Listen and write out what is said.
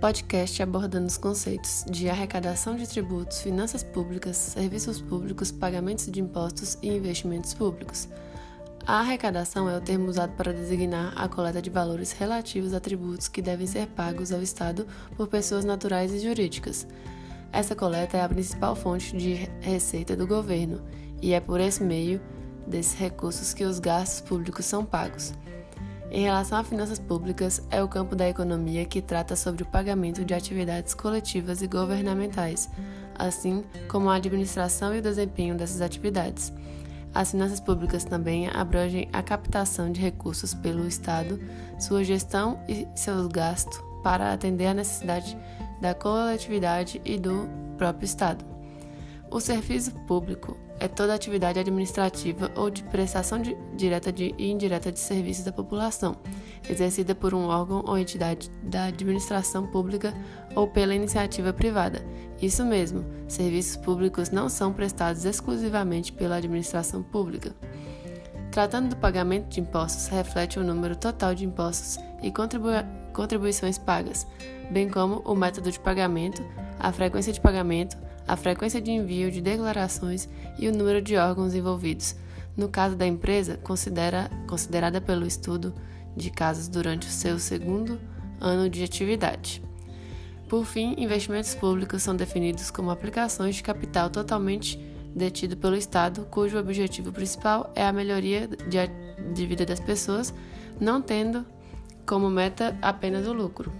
podcast abordando os conceitos de arrecadação de tributos, finanças públicas, serviços públicos, pagamentos de impostos e investimentos públicos. A arrecadação é o termo usado para designar a coleta de valores relativos a tributos que devem ser pagos ao Estado por pessoas naturais e jurídicas. Essa coleta é a principal fonte de receita do governo e é por esse meio desses recursos que os gastos públicos são pagos. Em relação a finanças públicas, é o campo da economia que trata sobre o pagamento de atividades coletivas e governamentais, assim como a administração e o desempenho dessas atividades. As finanças públicas também abrangem a captação de recursos pelo Estado, sua gestão e seus gastos para atender à necessidade da coletividade e do próprio Estado. O serviço público é toda atividade administrativa ou de prestação de, direta de, e indireta de serviços à população, exercida por um órgão ou entidade da administração pública ou pela iniciativa privada. Isso mesmo, serviços públicos não são prestados exclusivamente pela administração pública. Tratando do pagamento de impostos, reflete o número total de impostos e contribui contribuições pagas, bem como o método de pagamento, a frequência de pagamento, a frequência de envio de declarações e o número de órgãos envolvidos. No caso da empresa, considera, considerada pelo estudo de casos durante o seu segundo ano de atividade. Por fim, investimentos públicos são definidos como aplicações de capital totalmente detido pelo Estado, cujo objetivo principal é a melhoria de, de vida das pessoas, não tendo como meta apenas o lucro.